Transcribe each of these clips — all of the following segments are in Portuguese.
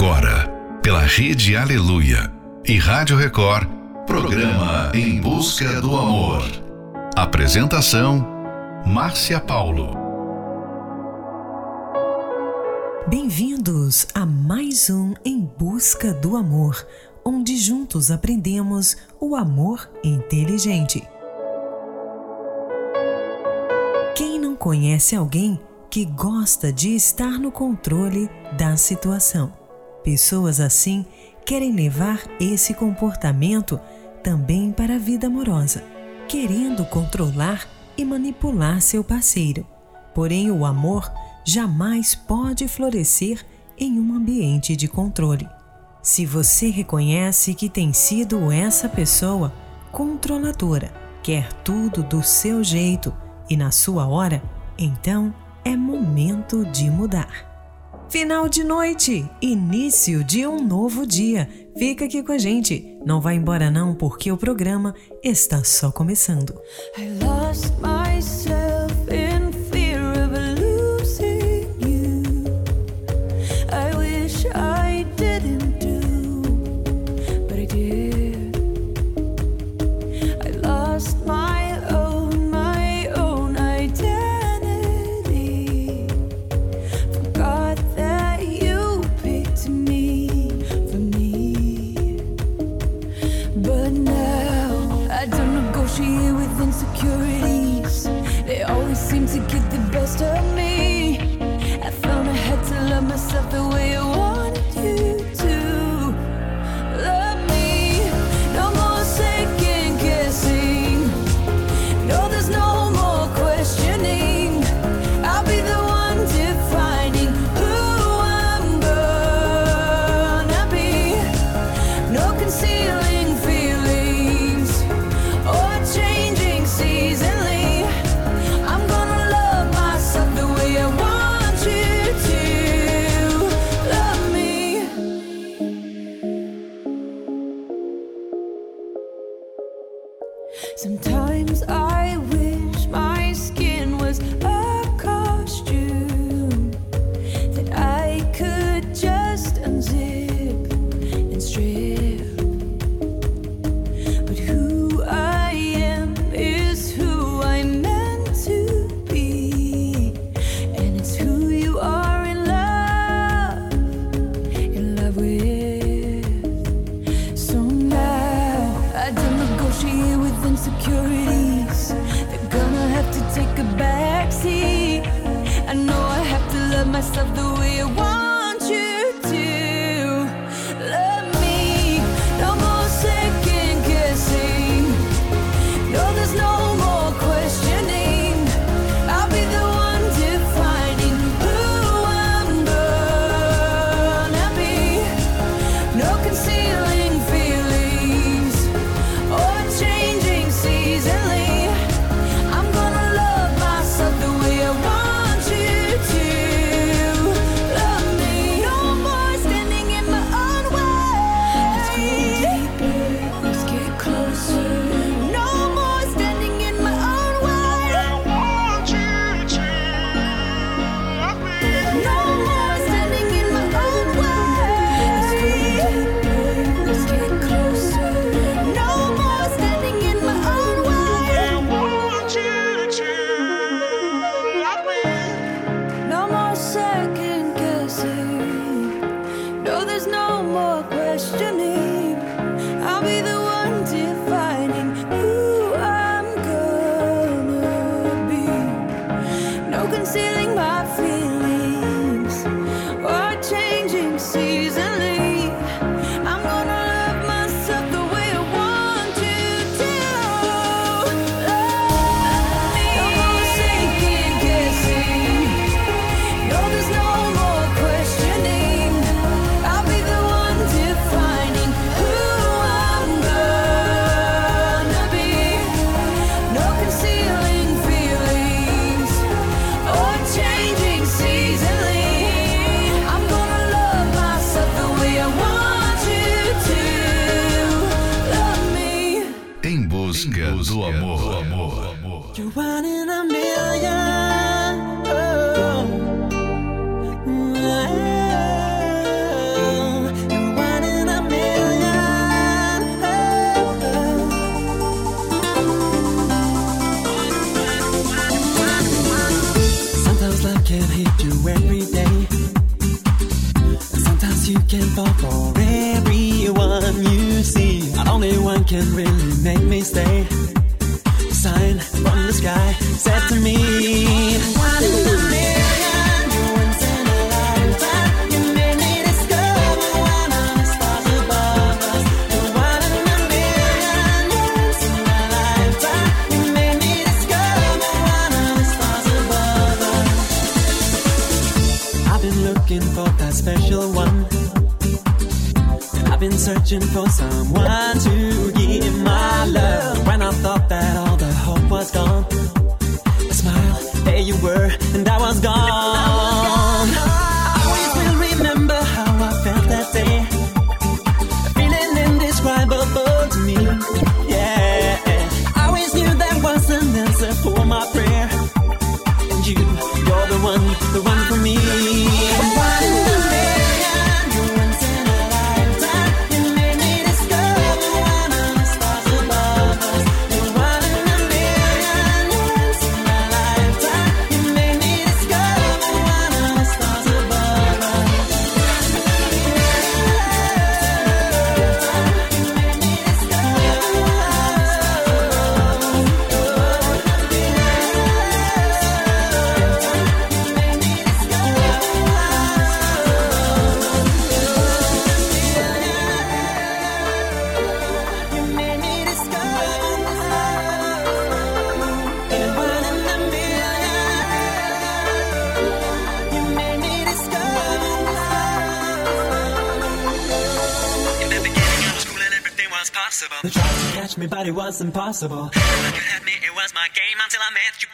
agora, pela Rede Aleluia e Rádio Record, programa Em Busca do Amor. Apresentação: Márcia Paulo. Bem-vindos a mais um Em Busca do Amor, onde juntos aprendemos o amor inteligente. Quem não conhece alguém que gosta de estar no controle da situação? Pessoas assim querem levar esse comportamento também para a vida amorosa, querendo controlar e manipular seu parceiro. Porém, o amor jamais pode florescer em um ambiente de controle. Se você reconhece que tem sido essa pessoa controladora, quer tudo do seu jeito e na sua hora, então é momento de mudar. Final de noite, início de um novo dia. Fica aqui com a gente. Não vai embora não, porque o programa está só começando. I do amor. Do amor. Do amor. impossible. Look at me, it was my game until I met you.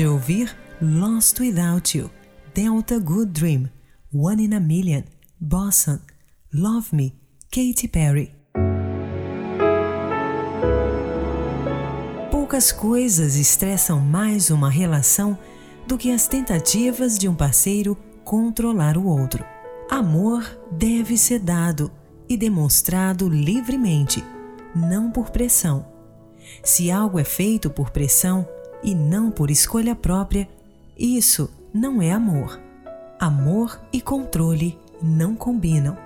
De ouvir Lost Without You, Delta Good Dream, One in a Million, Boston, Love Me, Katy Perry. Poucas coisas estressam mais uma relação do que as tentativas de um parceiro controlar o outro. Amor deve ser dado e demonstrado livremente, não por pressão. Se algo é feito por pressão e não por escolha própria, isso não é amor. Amor e controle não combinam.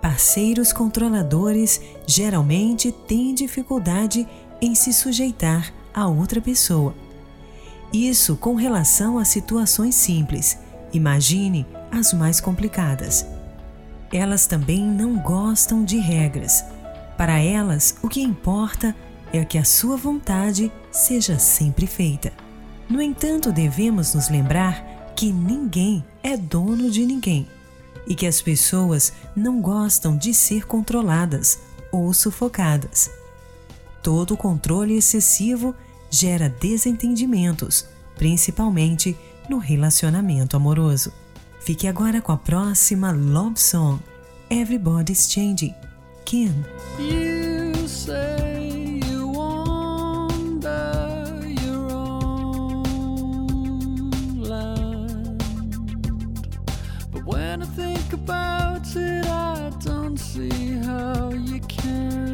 Parceiros controladores geralmente têm dificuldade em se sujeitar a outra pessoa. Isso com relação a situações simples. Imagine as mais complicadas. Elas também não gostam de regras. Para elas, o que importa é que a sua vontade seja sempre feita. No entanto, devemos nos lembrar que ninguém é dono de ninguém e que as pessoas não gostam de ser controladas ou sufocadas. Todo controle excessivo gera desentendimentos, principalmente no relacionamento amoroso. Fique agora com a próxima love song, Everybody's Changing, Kim. Think about it, I don't see how you can.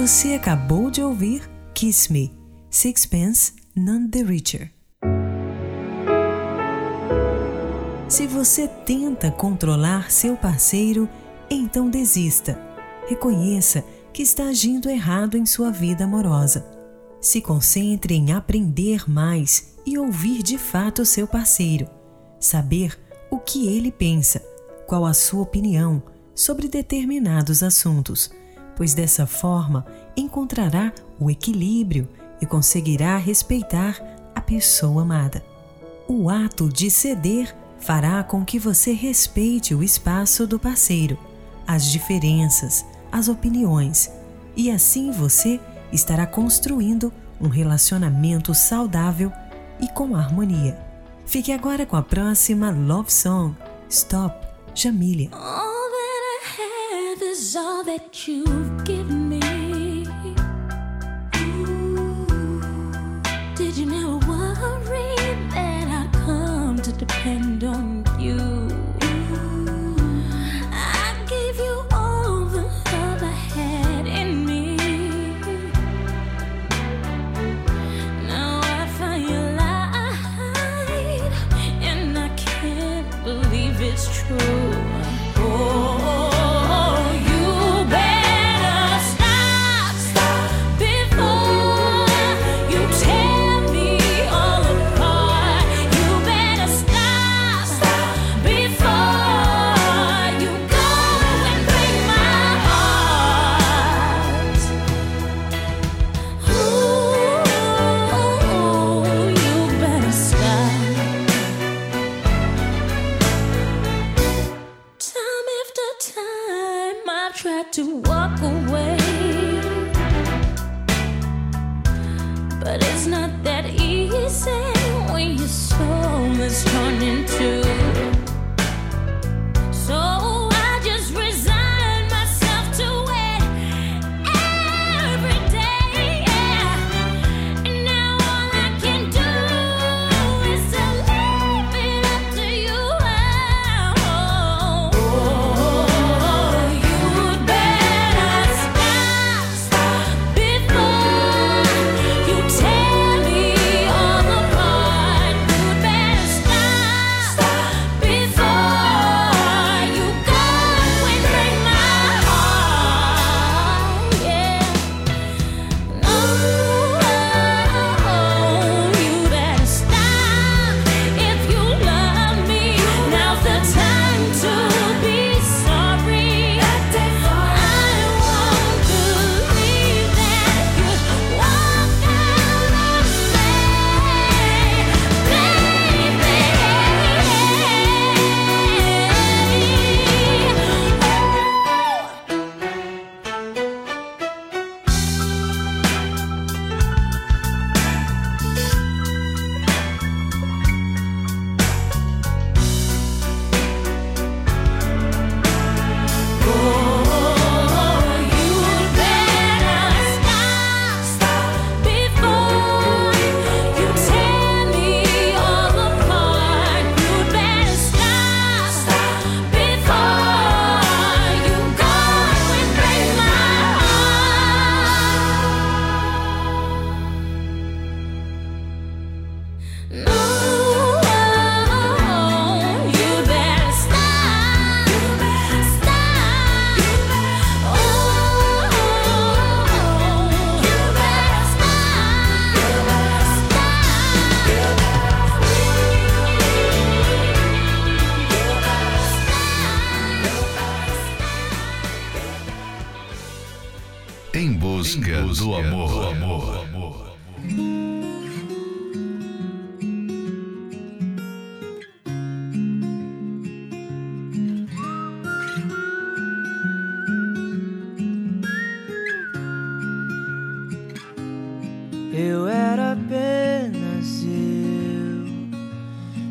Você acabou de ouvir Kiss Me, Sixpence None the Richer. Se você tenta controlar seu parceiro, então desista. Reconheça que está agindo errado em sua vida amorosa. Se concentre em aprender mais e ouvir de fato seu parceiro. Saber o que ele pensa, qual a sua opinião sobre determinados assuntos, pois dessa forma encontrará o equilíbrio e conseguirá respeitar a pessoa amada. O ato de ceder fará com que você respeite o espaço do parceiro, as diferenças, as opiniões, e assim você estará construindo um relacionamento saudável e com harmonia. Fique agora com a próxima Love Song, Stop, Jamília. Is all that you've given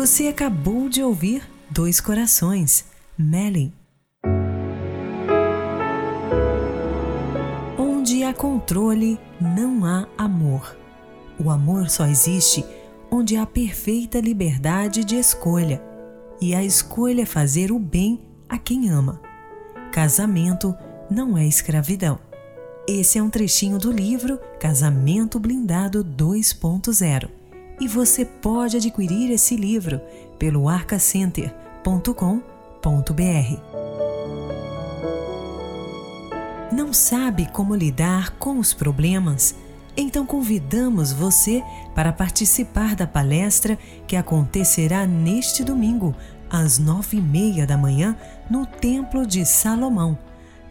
Você acabou de ouvir Dois Corações, Melly. Onde há controle, não há amor. O amor só existe onde há perfeita liberdade de escolha. E a escolha é fazer o bem a quem ama. Casamento não é escravidão. Esse é um trechinho do livro Casamento Blindado 2.0 e você pode adquirir esse livro pelo arcacenter.com.br. Não sabe como lidar com os problemas? Então convidamos você para participar da palestra que acontecerá neste domingo, às nove e meia da manhã, no Templo de Salomão,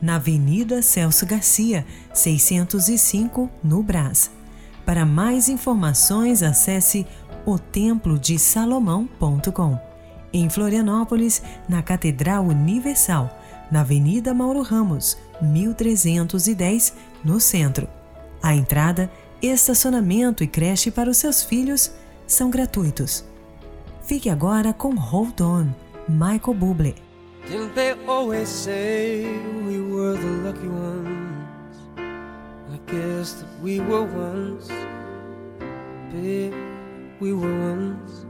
na Avenida Celso Garcia, 605, no Brás. Para mais informações, acesse otemplodesalomão.com. Em Florianópolis, na Catedral Universal, na Avenida Mauro Ramos, 1310, no centro. A entrada, estacionamento e creche para os seus filhos são gratuitos. Fique agora com Hold On, Michael Bublé. Didn't they always say we were the lucky ones? Guess that we were once, babe, we were once.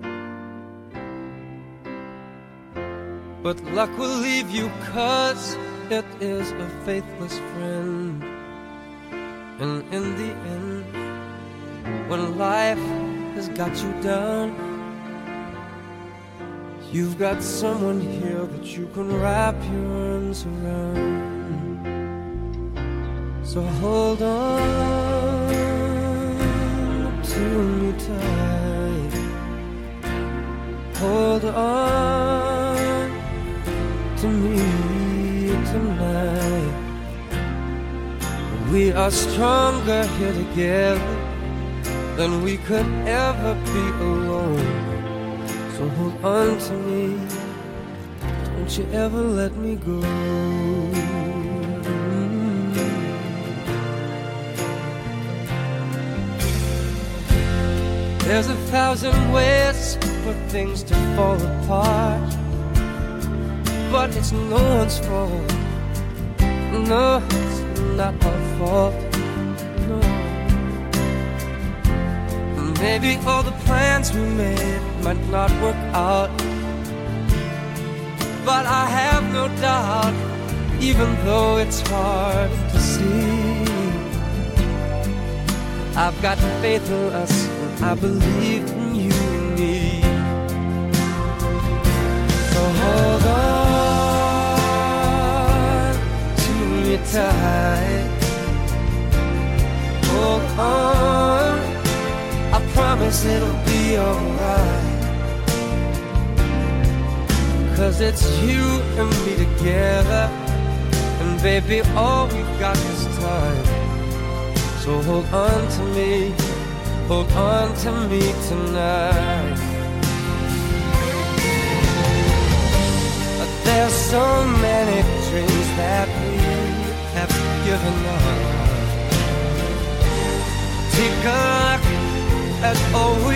But luck will leave you cause it is a faithless friend. And in the end, when life has got you down, You've got someone here that you can wrap your arms around. So hold on to me tight. Hold on to me tonight. We are stronger here together than we could ever be alone. So hold on to me. Don't you ever let me go. There's a thousand ways for things to fall apart. But it's no one's fault. No, it's not our fault. No. Maybe all the plans we made might not work out. But I have no doubt, even though it's hard to see. I've got faith in us, I believe in you and me. So hold on to me tight. Hold on, I promise it'll be alright. Cause it's you and me together. And baby, all we've got is time. So hold on to me, hold on to me tonight. But there's so many dreams that we have given up. Take a look at all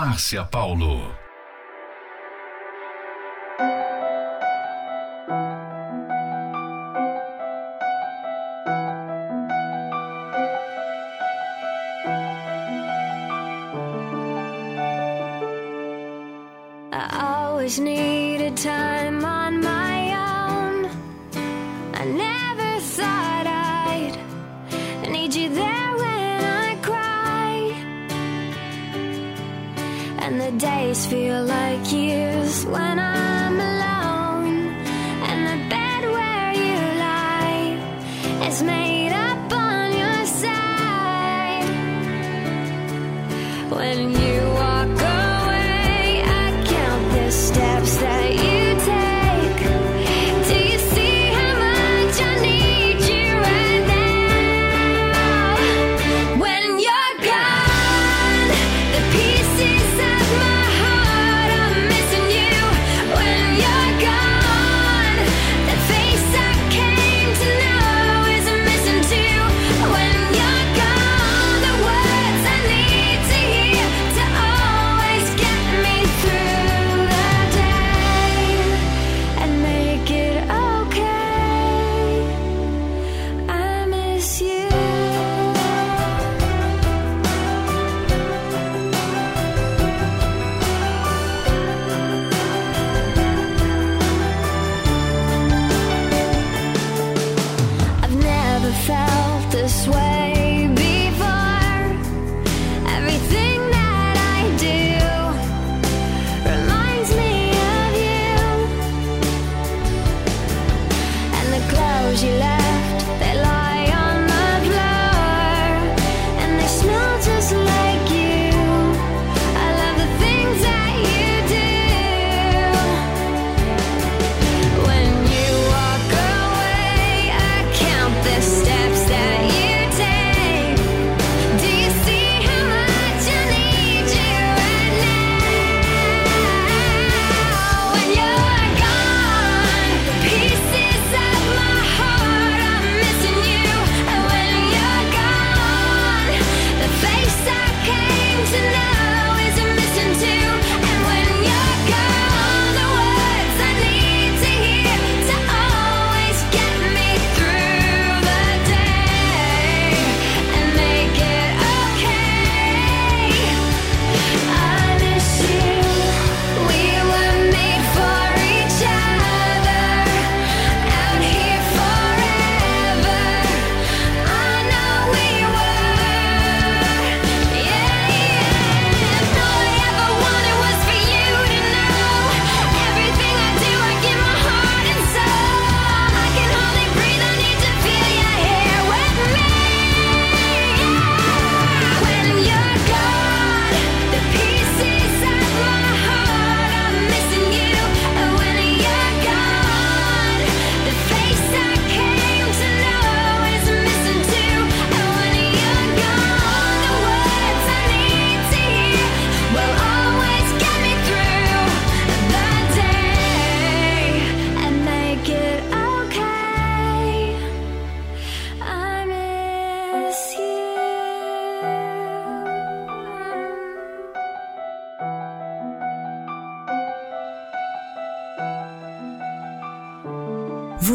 Márcia Paulo. I always needed time days feel like years when I'm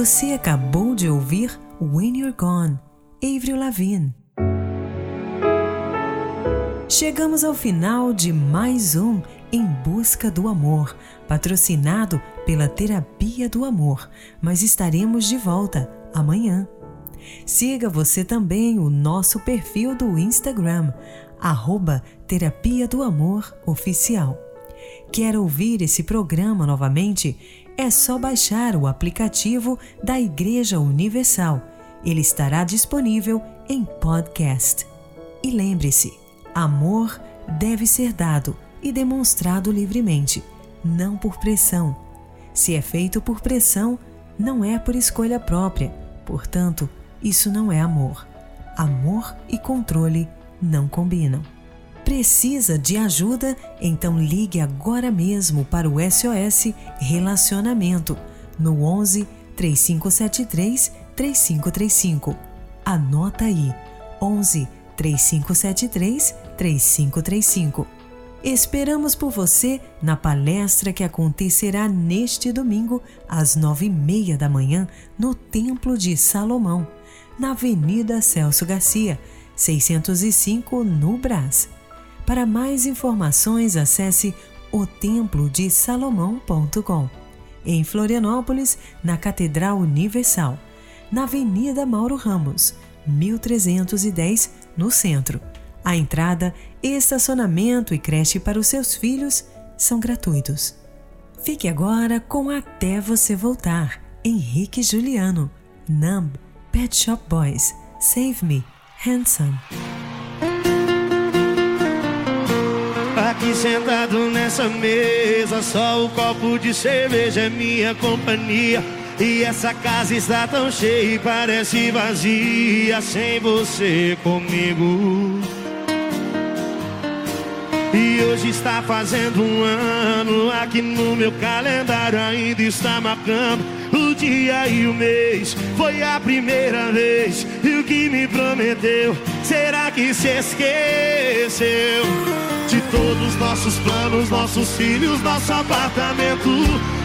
Você acabou de ouvir When You're Gone, Avril Lavigne. Chegamos ao final de mais um Em Busca do Amor, patrocinado pela Terapia do Amor, mas estaremos de volta amanhã. Siga você também o nosso perfil do Instagram, arroba Terapia do Amor Oficial. Quer ouvir esse programa novamente? É só baixar o aplicativo da Igreja Universal. Ele estará disponível em podcast. E lembre-se, amor deve ser dado e demonstrado livremente, não por pressão. Se é feito por pressão, não é por escolha própria. Portanto, isso não é amor. Amor e controle não combinam. Precisa de ajuda? Então ligue agora mesmo para o SOS Relacionamento no 11 3573 3535. Anota aí: 11 3573 3535. Esperamos por você na palestra que acontecerá neste domingo, às nove e meia da manhã, no Templo de Salomão, na Avenida Celso Garcia, 605, no Brás. Para mais informações, acesse otemplodesalomão.com. Em Florianópolis, na Catedral Universal, na Avenida Mauro Ramos, 1310, no centro. A entrada, estacionamento e creche para os seus filhos são gratuitos. Fique agora com Até Você Voltar, Henrique Juliano, Numb, Pet Shop Boys, Save Me, Handsome. Aqui sentado nessa mesa, só o copo de cerveja é minha companhia. E essa casa está tão cheia e parece vazia sem você comigo. E hoje está fazendo um ano, aqui no meu calendário ainda está marcando o dia e o mês. Foi a primeira vez e o que me prometeu, será que se esqueceu? De todos os nossos planos, nossos filhos, nosso apartamento,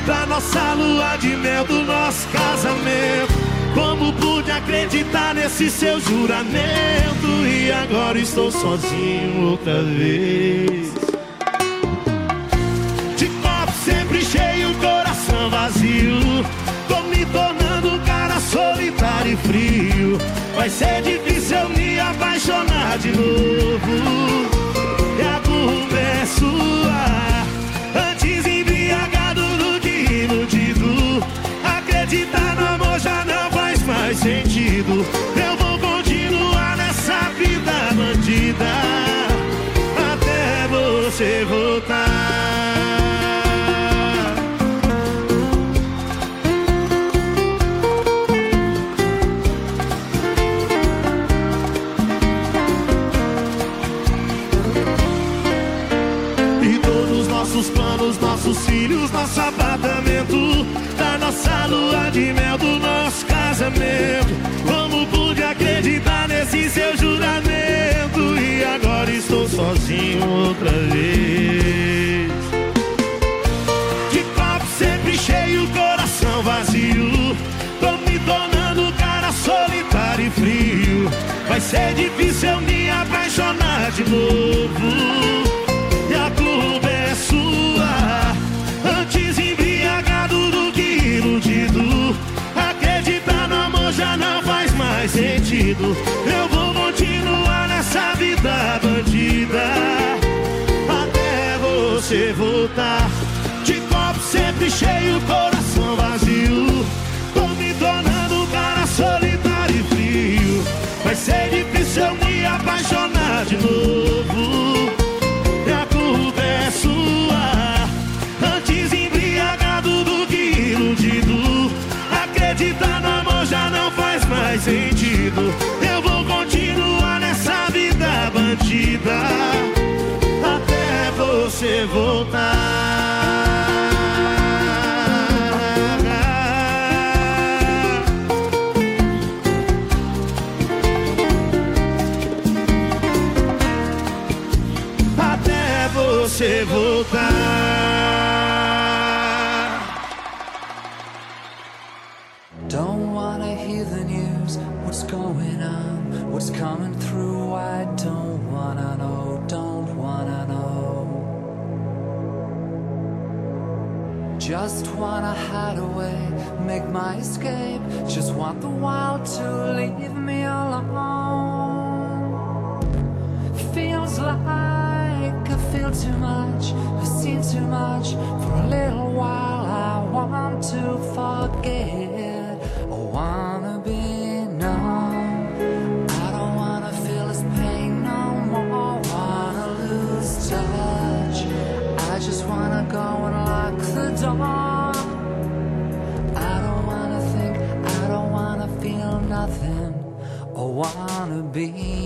da nossa lua de mel, do nosso casamento. Como pude acreditar nesse seu juramento e agora estou sozinho outra vez? De copo sempre cheio, coração vazio. Tô me tornando um cara solitário e frio. Vai ser difícil eu me apaixonar de novo. Apartamento, da nossa lua de mel, do nosso casamento. Como pude acreditar nesse seu juramento? E agora estou sozinho outra vez. De copo sempre cheio, coração vazio. Tô me tornando cara solitário e frio. Vai ser difícil eu me apaixonar de novo. Sentido. Eu vou continuar nessa vida bandida. Até você voltar. De copo sempre cheio, coração voltar. I don't wanna think, I don't wanna feel nothing, I wanna be.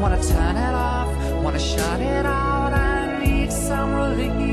Wanna turn it off, wanna shut it out. I need some relief.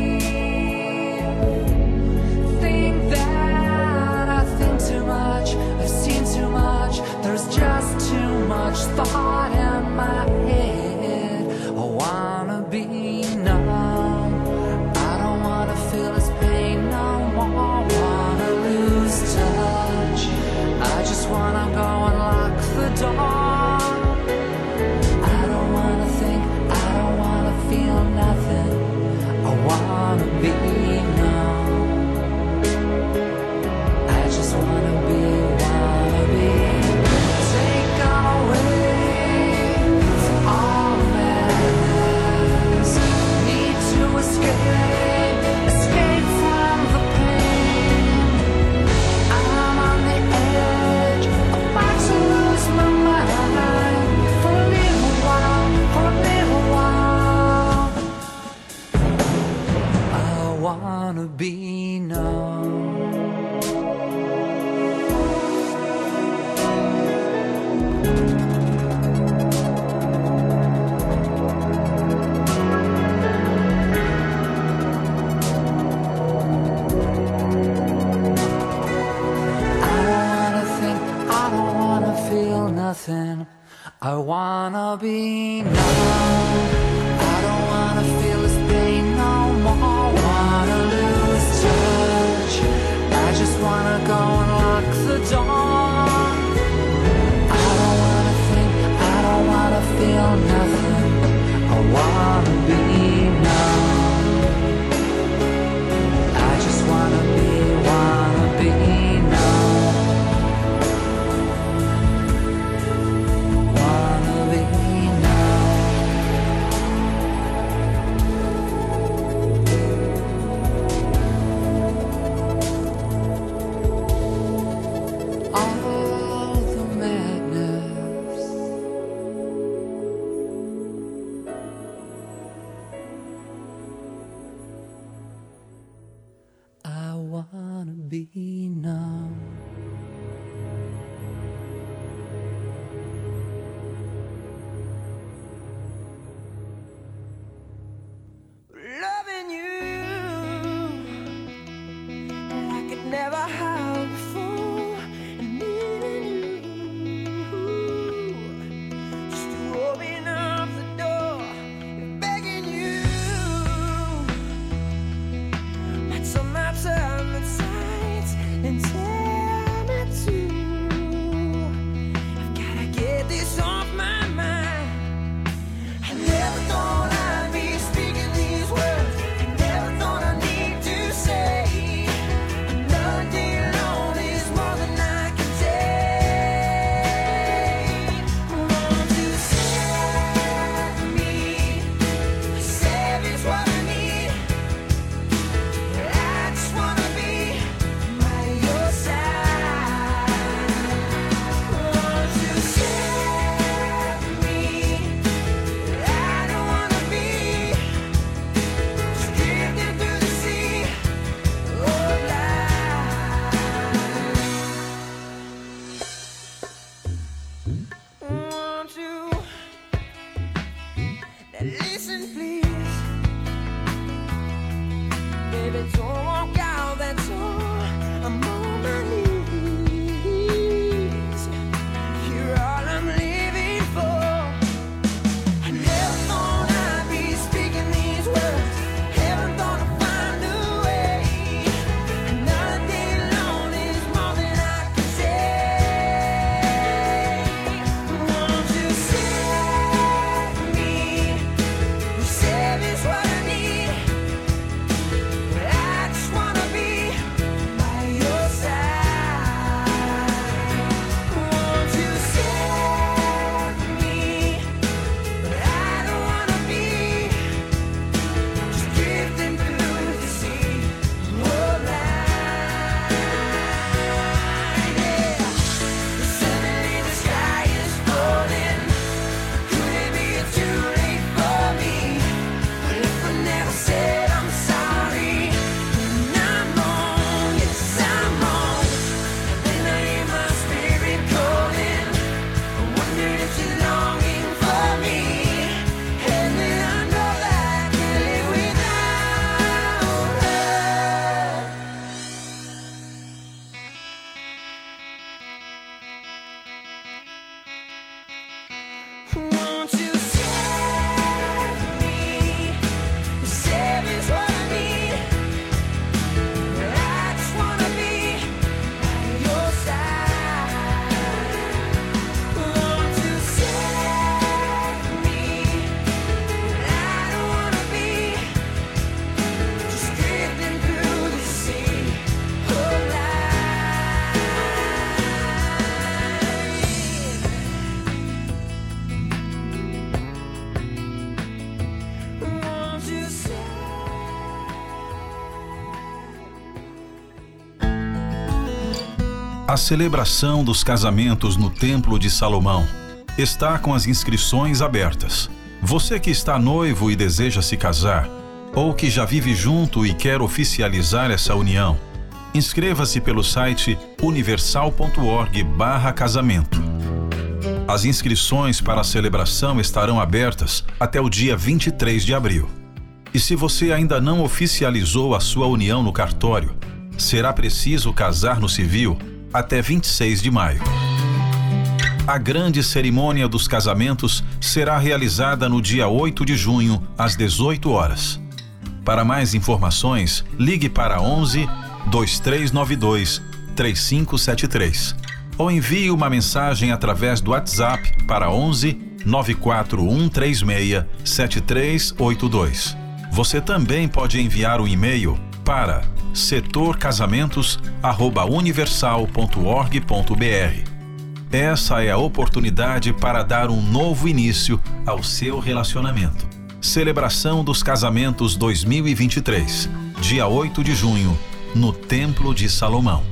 A celebração dos casamentos no Templo de Salomão está com as inscrições abertas. Você que está noivo e deseja se casar, ou que já vive junto e quer oficializar essa união, inscreva-se pelo site universal.org/casamento. As inscrições para a celebração estarão abertas até o dia 23 de abril. E se você ainda não oficializou a sua união no cartório, será preciso casar no civil até 26 de maio. A grande cerimônia dos casamentos será realizada no dia 8 de junho, às 18 horas. Para mais informações, ligue para 11 2392 3573 ou envie uma mensagem através do WhatsApp para 11 94136 7382. Você também pode enviar um e-mail para setorcasamentos@universal.org.br. Essa é a oportunidade para dar um novo início ao seu relacionamento. Celebração dos Casamentos 2023, dia 8 de junho, no Templo de Salomão.